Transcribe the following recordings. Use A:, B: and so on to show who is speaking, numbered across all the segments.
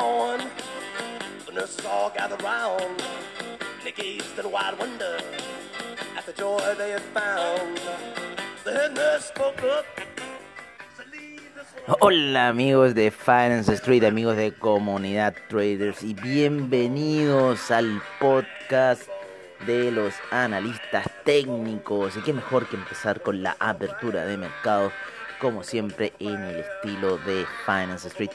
A: Day I was born, the nurses all gathered round. They gazed in wide wonder at the joy they had found. The head nurse spoke up. said, "Leave this one
B: Hola amigos de Finance Street, amigos de Comunidad Traders y bienvenidos al podcast de los analistas técnicos. Y qué mejor que empezar con la apertura de mercados, como siempre en el estilo de Finance Street.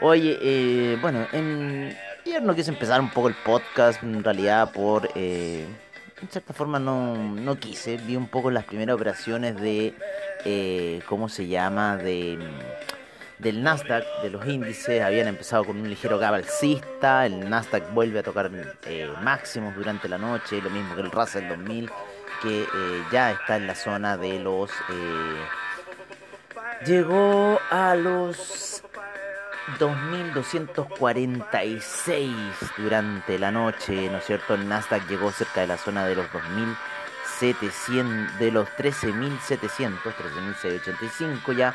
B: Oye, eh, bueno, en... ayer no quise empezar un poco el podcast, en realidad por... eh, en cierta forma no, no quise, vi un poco las primeras operaciones de... eh, ¿Cómo se llama? De del Nasdaq, de los índices, habían empezado con un ligero gap alcista, el Nasdaq vuelve a tocar eh, máximos durante la noche, lo mismo que el Russell 2000, que eh, ya está en la zona de los... eh, llegó a los 2246 durante la noche, ¿no es cierto? El Nasdaq llegó cerca de la zona de los 2700, de los 13700, 13685 ya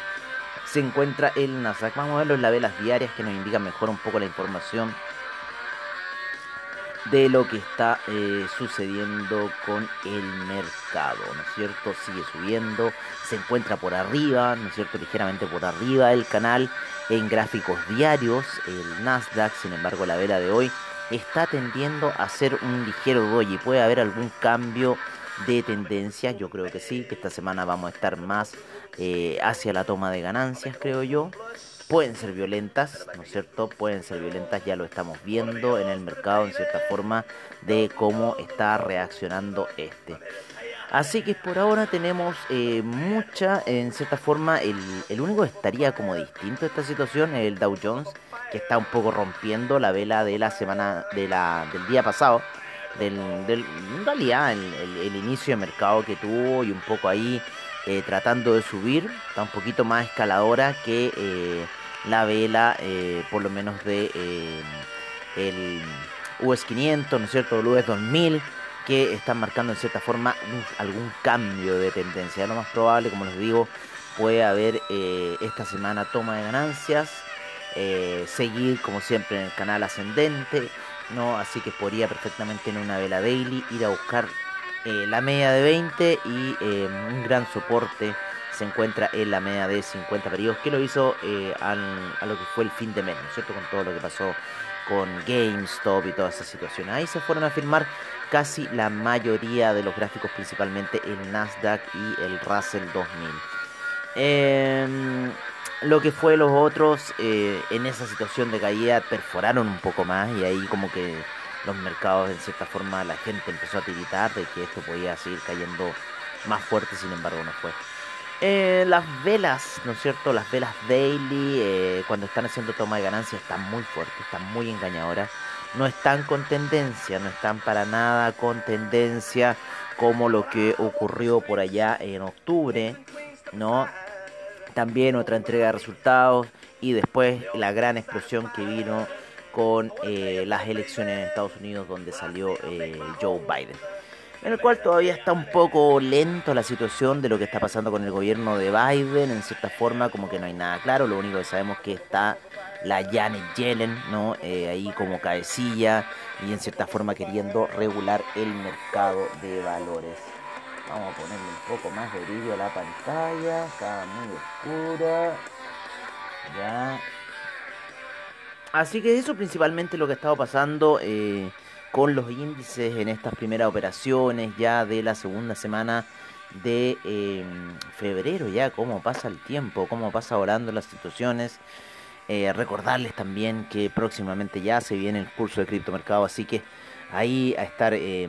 B: se encuentra el Nasdaq. Vamos a verlo en las velas diarias que nos indican mejor un poco la información de lo que está eh, sucediendo con el mercado, ¿no es cierto? Sigue subiendo, se encuentra por arriba, ¿no es cierto? Ligeramente por arriba del canal en gráficos diarios. El Nasdaq, sin embargo, la vela de hoy está tendiendo a hacer un ligero doji. Puede haber algún cambio de tendencia, yo creo que sí, que esta semana vamos a estar más eh, hacia la toma de ganancias, creo yo. Pueden ser violentas, ¿no es cierto? Pueden ser violentas, ya lo estamos viendo en el mercado en cierta forma de cómo está reaccionando este. Así que por ahora tenemos eh, mucha, en cierta forma, el, el único que estaría como distinto a esta situación es el Dow Jones, que está un poco rompiendo la vela de la semana, de la, del día pasado, del, del, en realidad el, el- el inicio de mercado que tuvo y un poco ahí eh, tratando de subir, está un poquito más escaladora que eh, la vela, eh, por lo menos de el US 500, ¿no es cierto? El US 2000, que están marcando en cierta forma algún cambio de tendencia. Lo más probable, como les digo, puede haber esta semana toma de ganancias, seguir como siempre en el canal ascendente, ¿no? Así que podría perfectamente en una vela daily ir a buscar eh, la media de 20 y eh, un gran soporte se encuentra en la media de 50 periodos que lo hizo eh, al- a lo que fue el fin de mes, ¿no es cierto? Con todo lo que pasó con GameStop y toda esa situación. Ahí se fueron a firmar casi la mayoría de los gráficos, principalmente el Nasdaq y el Russell 2000. Em, lo que fue los otros en esa situación de caída perforaron un poco más y ahí como que los mercados en cierta forma la gente empezó a tiritar de que esto podía seguir cayendo más fuerte, sin embargo no fue. Eh, las velas, ¿no es cierto? Las velas daily, eh, cuando están haciendo toma de ganancia, están muy fuertes, están muy engañadoras. No están con tendencia, no están para nada con tendencia como lo que ocurrió por allá en octubre, ¿no? También otra entrega de resultados y después la gran explosión que vino con eh, las elecciones en Estados Unidos donde salió eh, Joe Biden. En el cual todavía está un poco lento la situación de lo que está pasando con el gobierno de Biden, en cierta forma como que no hay nada claro, lo único que sabemos es que está la Janet Yellen, ¿no? Eh, ahí como cabecilla y en cierta forma queriendo regular el mercado de valores. Vamos a ponerle un poco más de brillo a la pantalla, está muy oscura. Ya. Así que eso principalmente lo que ha estado pasando eh, con los índices en estas primeras operaciones ya de la segunda semana de eh, febrero, ya cómo pasa el tiempo, cómo pasa volando las situaciones. Eh, recordarles también que próximamente ya se viene el curso de criptomercado, así que ahí a estar... Eh,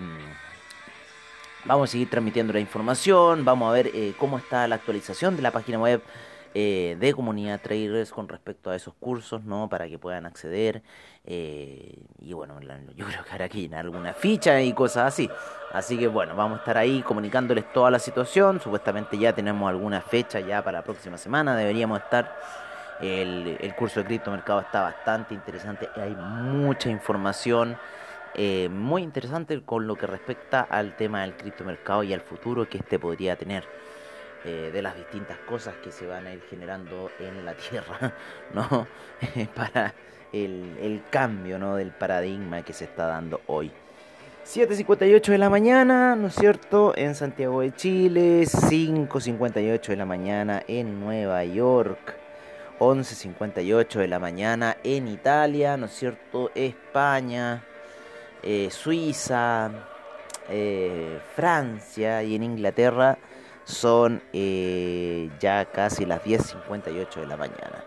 B: vamos a seguir transmitiendo la información, vamos a ver eh, cómo está la actualización de la página web eh, de comunidad traders con respecto a esos cursos, ¿no? Para que puedan acceder. Eh, y bueno, yo creo que habrá que llenar alguna ficha y cosas así. Así que bueno, vamos a estar ahí comunicándoles toda la situación. Supuestamente ya tenemos alguna fecha ya para la próxima semana. Deberíamos estar. El, el curso de criptomercado está bastante interesante. Hay mucha información. Eh, muy interesante con lo que respecta al tema del criptomercado y al futuro que este podría tener. Eh, de las distintas cosas que se van a ir generando en la Tierra, ¿no? Para el, el, cambio, ¿no? Del paradigma que se está dando hoy. 7.58 de la mañana, ¿no es cierto? En Santiago de Chile, 5.58 de la mañana en Nueva York, 11.58 de la mañana en Italia, ¿no es cierto? España, eh, Suiza, eh, Francia y en Inglaterra son eh, ya casi las 10.58 de la mañana.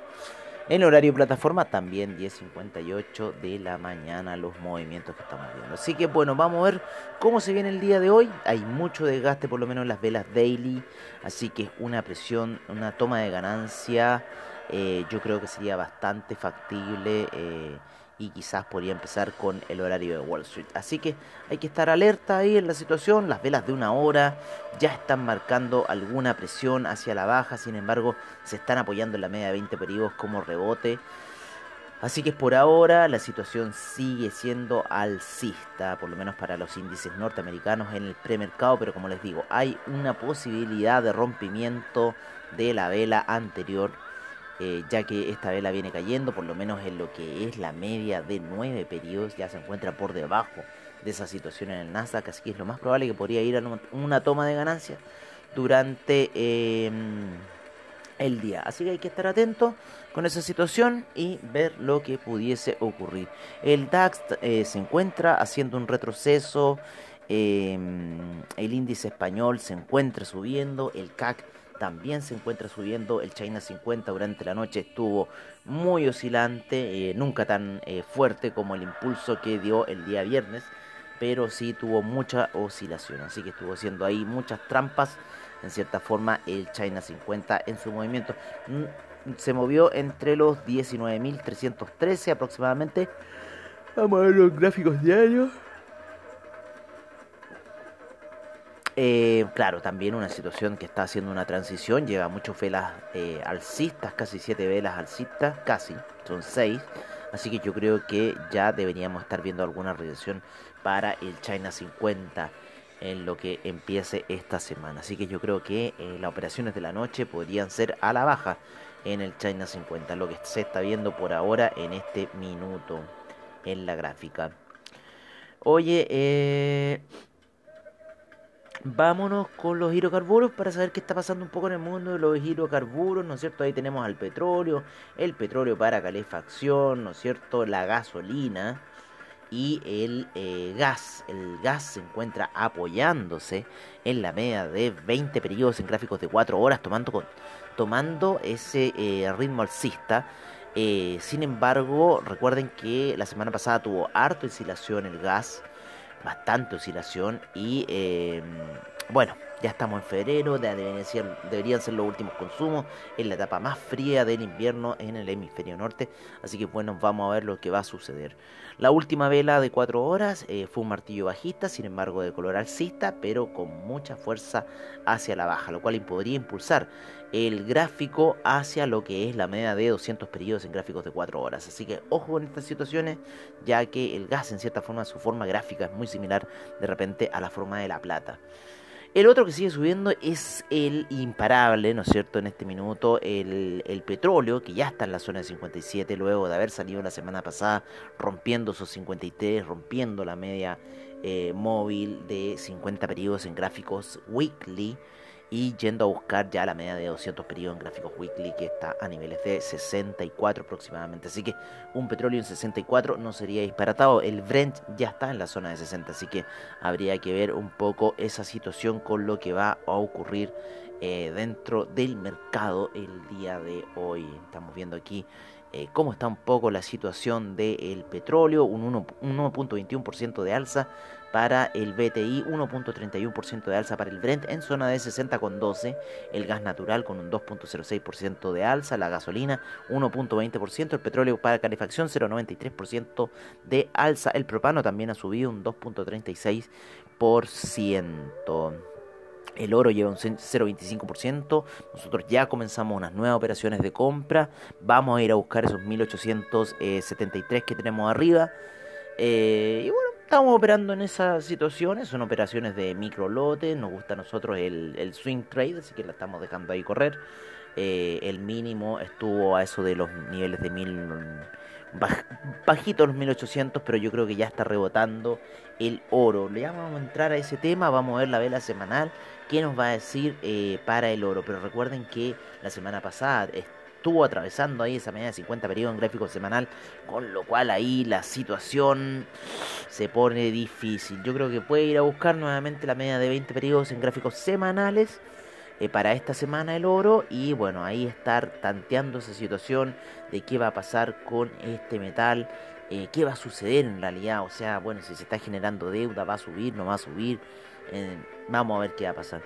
B: En horario plataforma también 10.58 de la mañana los movimientos que estamos viendo. Así que bueno, vamos a ver cómo se viene el día de hoy. Hay mucho desgaste por lo menos en las velas daily. Así que una presión, una toma de ganancia. Eh, yo creo que sería bastante factible. Eh, y quizás podría empezar con el horario de Wall Street. Así que hay que estar alerta ahí en la situación. Las velas de una hora ya están marcando alguna presión hacia la baja, sin embargo se están apoyando en la media de 20 periodos como rebote. Así que por ahora la situación sigue siendo alcista, por lo menos para los índices norteamericanos en el premercado, pero como les digo, hay una posibilidad de rompimiento de la vela anterior eh, ya que esta vela viene cayendo, por lo menos en lo que es la media de 9 periodos, ya se encuentra por debajo de esa situación en el Nasdaq, así que es lo más probable que podría ir a una toma de ganancia durante em, el día. Así que hay que estar atento con esa situación y ver lo que pudiese ocurrir. El DAX eh, se encuentra haciendo un retroceso, em, el índice español se encuentra subiendo, el CAC también se encuentra subiendo. El China 50 durante la noche estuvo muy oscilante, eh, nunca tan eh, fuerte como el impulso que dio el día viernes, pero sí tuvo mucha oscilación. Así que estuvo haciendo ahí muchas trampas, en cierta forma, el China 50 en su movimiento. Mm, se movió entre los 19.313 aproximadamente. Vamos a ver los gráficos diarios. Eh, claro, también una situación que está haciendo una transición, lleva muchas velas eh, alcistas, casi siete velas alcistas, casi, son seis. Así que yo creo que ya deberíamos estar viendo alguna reacción para el China 50 en lo que empiece esta semana. Así que yo creo que eh, las operaciones de la noche podrían ser a la baja en el China 50, lo que se está viendo por ahora en este minuto en la gráfica. Oye, eh, Vámonos con los hidrocarburos para saber qué está pasando un poco en el mundo de los hidrocarburos, ¿no es cierto? Ahí tenemos al petróleo, el petróleo para calefacción, ¿no es cierto? La gasolina y el eh, gas. El gas se encuentra apoyándose en la media de 20 periodos en gráficos de 4 horas, tomando, tomando ese eh, ritmo alcista. Eh, sin embargo, recuerden que la semana pasada tuvo harto oscilación el gas bastante oscilación y eh, bueno, ya estamos en febrero, deberían ser, deberían ser los últimos consumos, en la etapa más fría del invierno en el hemisferio norte, así que bueno, vamos a ver lo que va a suceder. La última vela de 4 horas eh, fue un martillo bajista, sin embargo de color alcista, pero con mucha fuerza hacia la baja, lo cual podría impulsar el gráfico hacia lo que es la media de 200 periodos en gráficos de 4 horas. Así que ojo con estas situaciones, ya que el gas en cierta forma, su forma gráfica es muy similar de repente a la forma de la plata. El otro que sigue subiendo es el imparable, ¿no es cierto? En este minuto, el, petróleo, que ya está en la zona de 57, luego de haber salido la semana pasada rompiendo esos 53, rompiendo la media eh, móvil de 50 periodos en gráficos weekly y yendo a buscar ya la media de 200 periodos en gráficos weekly que está a niveles de 64 aproximadamente. Así que un petróleo en 64 no sería disparatado. El Brent ya está en la zona de 60, así que habría que ver un poco esa situación con lo que va a ocurrir eh, dentro del mercado el día de hoy. Estamos viendo aquí eh, cómo está un poco la situación del petróleo, un 1.21% de alza para el BTI, 1.31% de alza para el Brent en zona de 60,12, el gas natural con un 2.06% de alza, la gasolina 1.20%, el petróleo para calefacción 0.93% de alza, el propano también ha subido un 2.36%. El oro lleva un 0,25%. Nosotros ya comenzamos unas nuevas operaciones de compra. Vamos a ir a buscar esos 1873 que tenemos arriba. Eh, y bueno, estamos operando en esas situaciones. Son operaciones de micro lote. Nos gusta a nosotros el, swing trade, así que la estamos dejando ahí correr. Eh, el mínimo estuvo a eso de los niveles de 1000 bajito los 1800, pero yo creo que ya está rebotando el oro. Le vamos a entrar a ese tema, vamos a ver la vela semanal, qué nos va a decir eh, para el oro. Pero recuerden que la semana pasada estuvo atravesando ahí esa media de 50 periodos en gráfico semanal, con lo cual ahí la situación se pone difícil. Yo creo que puede ir a buscar nuevamente la media de 20 periodos en gráficos semanales eh, para esta semana el oro y bueno, ahí estar tanteando esa situación de qué va a pasar con este metal, eh, qué va a suceder en realidad, o sea, bueno, si se está generando deuda, va a subir, no va a subir, eh, vamos a ver qué va a pasar.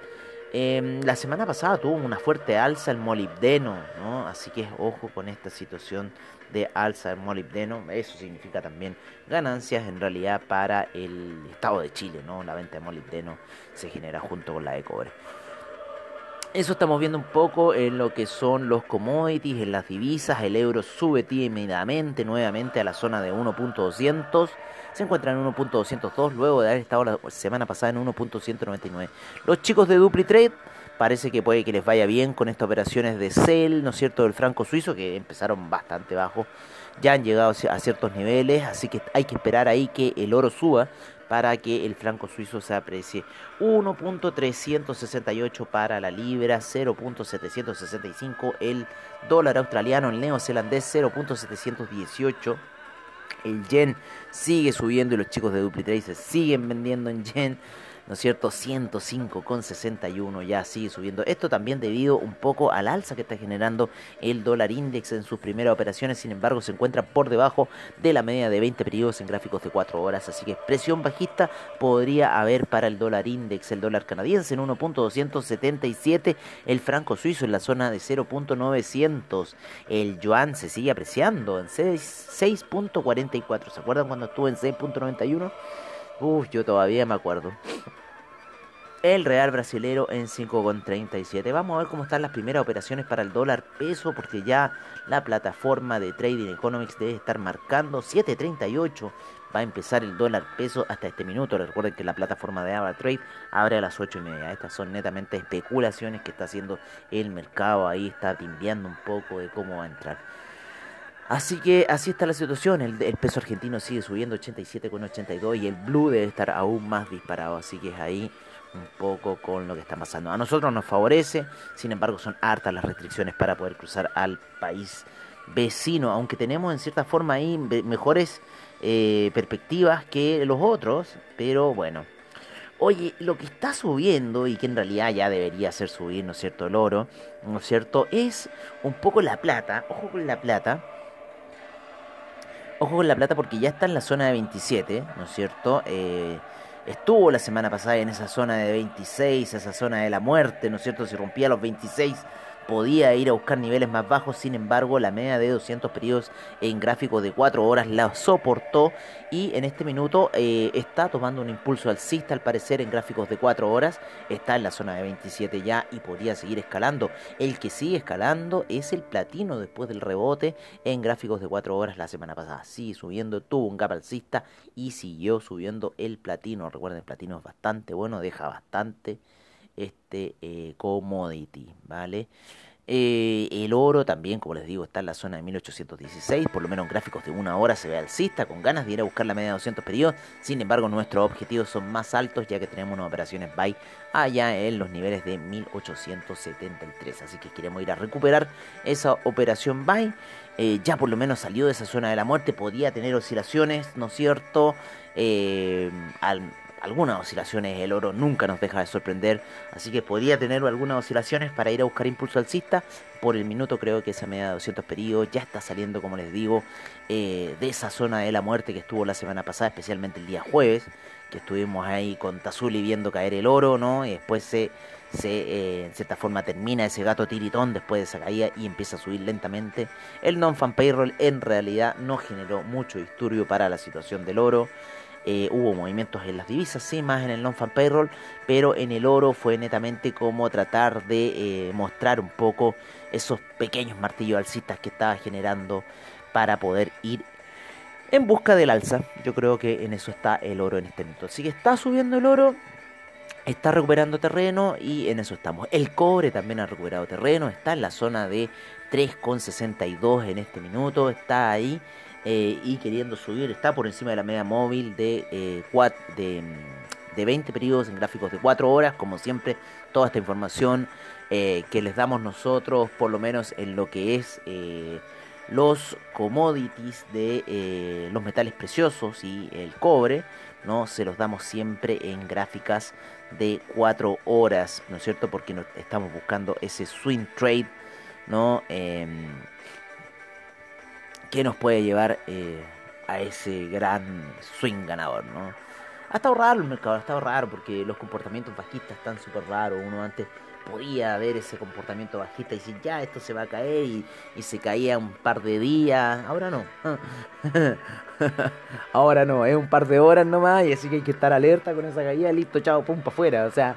B: Em, la semana pasada tuvo una fuerte alza el molibdeno, ¿no? Así que ojo con esta situación de alza del molibdeno. Eso significa también ganancias en realidad para el Estado de Chile, ¿no? La venta de molibdeno se genera junto con la de cobre. Eso estamos viendo un poco en lo que son los commodities, en las divisas. El euro sube tímidamente nuevamente a la zona de 1.200. Se encuentra en 1.202 luego de haber estado la semana pasada en 1.199. Los chicos de DupliTrade parece que puede que les vaya bien con estas operaciones de sell, ¿no es cierto?, del franco suizo que empezaron bastante bajo. Ya han llegado a ciertos niveles, así que hay que esperar ahí que el oro suba para que el franco suizo se aprecie. 1.368 para la libra, 0.765 el dólar australiano, el neozelandés 0.718. El yen sigue subiendo y los chicos de Duplitrade se siguen vendiendo en yen. ¿no es cierto? 105,61 ya sigue subiendo. Esto también debido un poco al alza que está generando el dólar index en sus primeras operaciones, sin embargo se encuentra por debajo de la media de 20 periodos en gráficos de 4 horas, así que presión bajista podría haber para el dólar index, el dólar canadiense en 1.277, el franco suizo en la zona de 0.900, el yuan se sigue apreciando en 6.44, ¿se acuerdan cuando estuvo en 6.91? Uf, yo todavía me acuerdo. El real brasilero en 5,37. Vamos a ver cómo están las primeras operaciones para el dólar peso, porque ya la plataforma de Trading Economics debe estar marcando 7,38. Va a empezar el dólar peso hasta este minuto. Recuerden que la plataforma de AvaTrade abre a las 8 y media. Estas son netamente especulaciones que está haciendo el mercado. Ahí está timbiando un poco de cómo va a entrar. Así que así está la situación. El, peso argentino sigue subiendo 87,82 y el blue debe estar aún más disparado. Así que es ahí un poco con lo que está pasando. A nosotros nos favorece, sin embargo son hartas las restricciones para poder cruzar al país vecino, aunque tenemos en cierta forma ahí mejores eh, perspectivas que los otros, pero bueno. Oye, lo que está subiendo y que en realidad ya debería hacer subir, ¿no es cierto?, el oro, ¿no es cierto?, es un poco la plata, ojo con la plata, Ojo con la plata porque ya está en la zona de 27, ¿no es cierto? Eh, estuvo la semana pasada en esa zona de 26, esa zona de la muerte, ¿no es cierto? Si rompía los 26 podía ir a buscar niveles más bajos, sin embargo la media de 200 periodos en gráfico de 4 horas la soportó y en este minuto eh, está tomando un impulso alcista al parecer en gráficos de 4 horas, está en la zona de 27 ya y podría seguir escalando. El que sigue escalando es el platino después del rebote en gráficos de 4 horas la semana pasada. Sigue subiendo, tuvo un gap alcista y siguió subiendo el platino. Recuerden, el platino es bastante bueno, deja bastante este eh, commodity, ¿vale? Eh, el oro también, como les digo, está en la zona de 1816, por lo menos en gráficos de una hora se ve alcista, con ganas de ir a buscar la media de 200 periodos. Sin embargo, nuestros objetivos son más altos ya que tenemos unas operaciones buy allá en los niveles de 1873. Así que queremos ir a recuperar esa operación buy. Eh, ya por lo menos salió de esa zona de la muerte, podía tener oscilaciones, ¿no es cierto? al algunas oscilaciones. El oro nunca nos deja de sorprender, así que podría tener algunas oscilaciones para ir a buscar impulso alcista. Por el minuto creo que esa media de 200 periodos ya está saliendo, como les digo, eh, de esa zona de la muerte que estuvo la semana pasada, especialmente el día jueves, que estuvimos ahí con Tazuli viendo caer el oro, ¿no? Y después se, se eh, en cierta forma termina ese gato tiritón después de esa caída y empieza a subir lentamente. El non-fan payroll en realidad no generó mucho disturbio para la situación del oro. Eh, hubo movimientos en las divisas, sí, más en el non-fan payroll, pero en el oro fue netamente como tratar de eh, mostrar un poco esos pequeños martillos alcistas que estaba generando para poder ir en busca del alza. Yo creo que en eso está el oro en este momento. Así que está subiendo el oro, está recuperando terreno y en eso estamos. El cobre también ha recuperado terreno, está en la zona de 3,62 en este minuto, está ahí eh, y queriendo subir, está por encima de la media móvil de, eh, de, de, 20 periodos en gráficos de 4 horas, como siempre, toda esta información eh, que les damos nosotros, por lo menos en lo que es los commodities de los metales preciosos y el cobre, ¿no? Se los damos siempre en gráficas de 4 horas, ¿no es cierto? Porque estamos buscando ese swing trade, ¿no? Que nos puede llevar eh, a ese gran swing ganador, ¿no? Ha estado raro el mercado, ha estado raro porque los comportamientos bajistas están súper raros. Uno antes podía ver ese comportamiento bajista y decir, ya, esto se va a caer y, se caía un par de días. Ahora no. Ahora no, es un par de horas nomás y así que hay que estar alerta con esa caída. Listo, chao, pum, para afuera. O sea,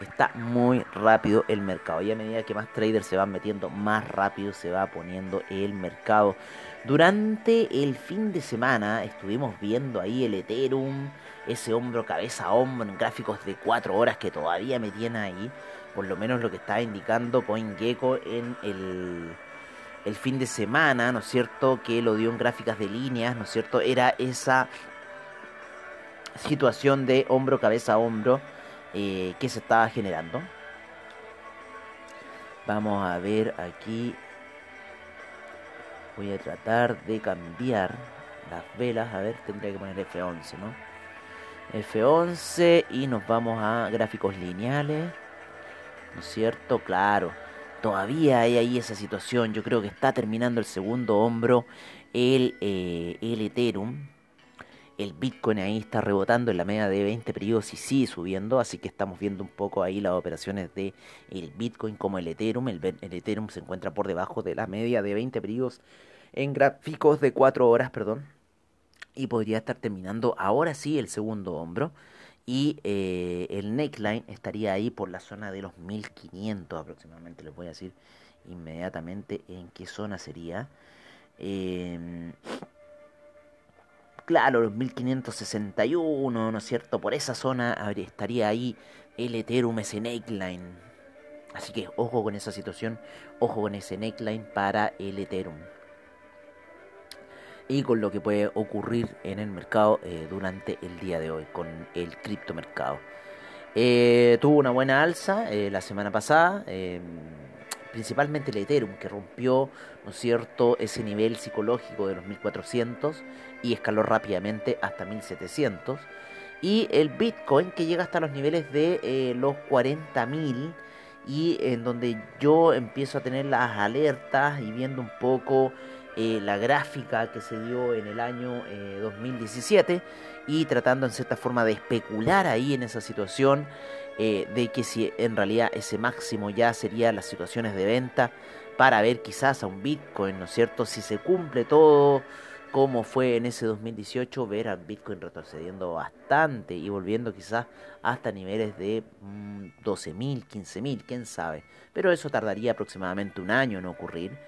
B: está muy rápido el mercado. Y a medida que más traders se van metiendo, más rápido se va poniendo el mercado. Durante el fin de semana estuvimos viendo ahí el Ethereum, ese hombro cabeza a hombro en gráficos de 4 horas que todavía me tiene ahí, por lo menos lo que estaba indicando CoinGecko en el, el fin de semana, ¿no es cierto? Que lo dio en gráficas de líneas, ¿no es cierto? Era esa situación de hombro cabeza a hombro eh, que se estaba generando. Vamos a ver aquí Voy a tratar de cambiar las velas. A ver, tendría que poner F11, ¿no? F11 y nos vamos a gráficos lineales. ¿No es cierto? Claro. Todavía hay ahí esa situación. Yo creo que está terminando el segundo hombro. El, eh, el Ethereum. El Bitcoin ahí está rebotando en la media de 20 periodos y sigue subiendo, así que estamos viendo un poco ahí las operaciones de el Bitcoin como el Ethereum. El, Ethereum se encuentra por debajo de la media de 20 periodos en gráficos de 4 horas, perdón. Y podría estar terminando ahora sí el segundo hombro. Y eh, el neckline estaría ahí por la zona de los 1500 aproximadamente. Les voy a decir inmediatamente en qué zona sería. Eh, claro, los 1561, ¿no es cierto? Por esa zona estaría ahí el Ethereum, ese neckline. Así que ojo con esa situación, ojo con ese neckline para el Ethereum. Y con lo que puede ocurrir en el mercado eh, durante el día de hoy, con el criptomercado. Eh, tuvo una buena alza eh, la semana pasada em, principalmente el Ethereum, que rompió, ¿no cierto?, ese nivel psicológico de los 1400 y escaló rápidamente hasta 1700. Y el Bitcoin, que llega hasta los niveles de eh, los 40.000 y en donde yo empiezo a tener las alertas y viendo un poco eh, la gráfica que se dio en el año 2017 eh, y tratando en cierta forma de especular ahí en esa situación eh, de que si en realidad ese máximo ya sería las situaciones de venta para ver quizás a un Bitcoin, ¿no es cierto? Si se cumple todo como fue en ese 2018, ver a Bitcoin retrocediendo bastante y volviendo quizás hasta niveles de 12.000, mm, 15.000, quién sabe. Pero eso tardaría aproximadamente un año en ocurrir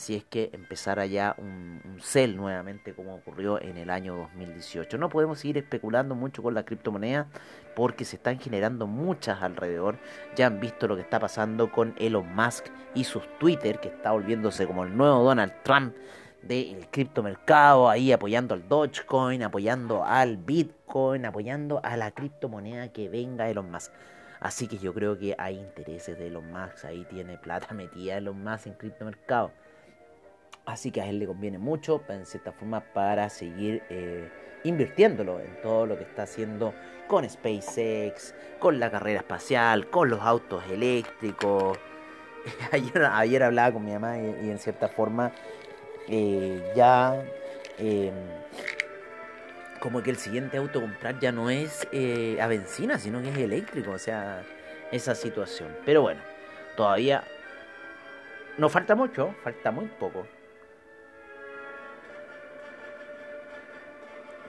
B: si es que empezara ya un, sell nuevamente como ocurrió en el año 2018. No podemos seguir especulando mucho con la criptomoneda porque se están generando muchas alrededor. Ya han visto lo que está pasando con Elon Musk y sus Twitter, que está volviéndose como el nuevo Donald Trump del criptomercado, ahí apoyando al Dogecoin, apoyando al Bitcoin, apoyando a la criptomoneda que venga Elon Musk. Así que yo creo que hay intereses de Elon Musk, ahí tiene plata metida Elon Musk en criptomercado. Así que a él le conviene mucho, en cierta forma, para seguir eh, invirtiéndolo en todo lo que está haciendo con SpaceX, con la carrera espacial, con los autos eléctricos. Ayer, hablaba con mi mamá y, en cierta forma eh, ya eh, como que el siguiente auto comprar ya no es eh, a benzina, sino que es eléctrico, o sea, esa situación. Pero bueno, todavía no falta mucho, falta muy poco.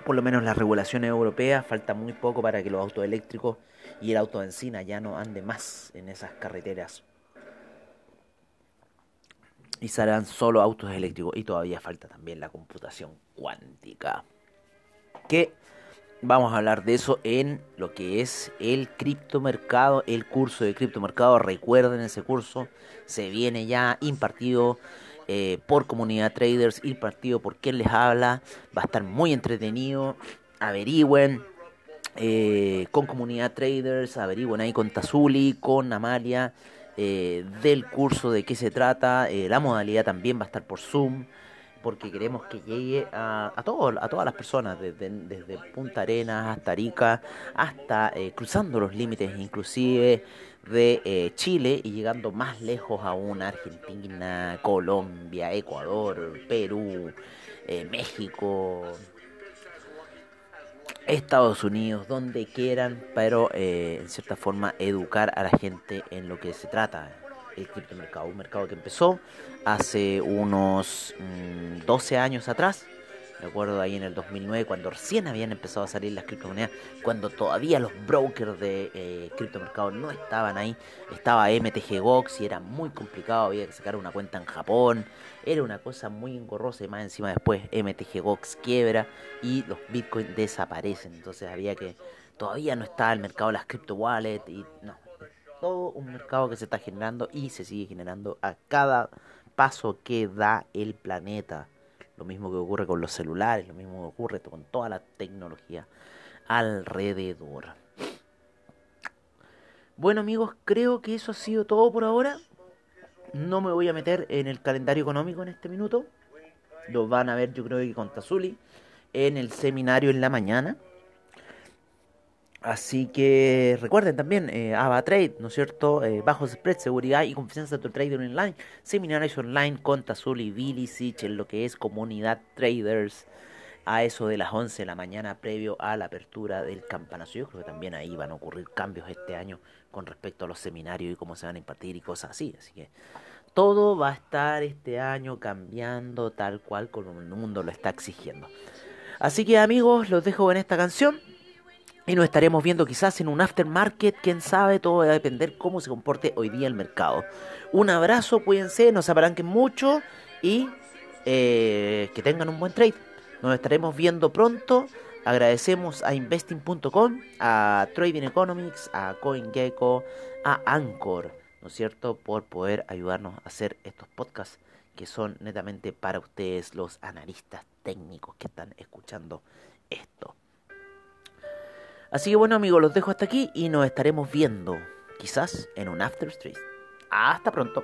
B: Por lo menos las regulaciones europeas falta muy poco para que los autos eléctricos y el auto de benzina ya no ande más en esas carreteras. Y serán solo autos eléctricos. Y todavía falta también la computación cuántica. Que vamos a hablar de eso en lo que es el criptomercado, el curso de criptomercado. Recuerden ese curso, se viene ya impartido eh, por comunidad traders, impartido por quien les habla. Va a estar muy entretenido. Averigüen. eh, con comunidad traders, averigüen ahí con Tazuli, con Amalia, eh, del curso, de qué se trata. La modalidad también va a estar por Zoom porque queremos que llegue a, a, todo- a todas las personas, desde, desde Punta Arenas hasta Arica, hasta cruzando los límites inclusive de eh, Chile y llegando más lejos aún, Argentina, Colombia, Ecuador, Perú, eh, México, Estados Unidos, donde quieran, pero eh, en cierta forma educar a la gente en lo que se trata el criptomercado. Un mercado que empezó hace unos mm, 12 años atrás. Me acuerdo ahí en el 2009 cuando recién habían empezado a salir las criptomonedas, cuando todavía los brokers de eh, criptomercado no estaban ahí. Estaba MTG Gox y era muy complicado, había que sacar una cuenta en Japón. Era una cosa muy engorrosa y más encima después MTG Gox quiebra y los bitcoins desaparecen. Entonces había que... Todavía no estaba el mercado de las crypto wallets y no. Todo un mercado que se está generando y se sigue generando a cada paso que da el planeta. Lo mismo que ocurre con los celulares, lo mismo que ocurre con toda la tecnología alrededor. Bueno amigos, creo que eso ha sido todo por ahora. No me voy a meter en el calendario económico en este minuto. Lo van a ver yo creo que con Tazuli en el seminario en la mañana. Así que recuerden también, eh, Ava Trade, ¿no es cierto? Eh, bajos spread, seguridad y confianza de tu trader online. Seminarios online con Tazuli y Bilicic en lo que es comunidad traders a eso de las 11 de la mañana previo a la apertura del campanazo. Yo creo que también ahí van a ocurrir cambios este año con respecto a los seminarios y cómo se van a impartir y cosas así. Así que todo va a estar este año cambiando tal cual como el mundo lo está exigiendo. Así que amigos, los dejo en esta canción. Y nos estaremos viendo quizás en un aftermarket, quién sabe, todo va a depender cómo se comporte hoy día el mercado. Un abrazo, cuídense, no se apalanquen mucho y eh, que tengan un buen trade. Nos estaremos viendo pronto. Agradecemos a investing.com, a Trading Economics, a CoinGecko, a Anchor, ¿no es cierto?, por poder ayudarnos a hacer estos podcasts que son netamente para ustedes, los analistas técnicos que están escuchando esto. Así que bueno amigos, los dejo hasta aquí y nos estaremos viendo quizás en un After Street. Hasta pronto.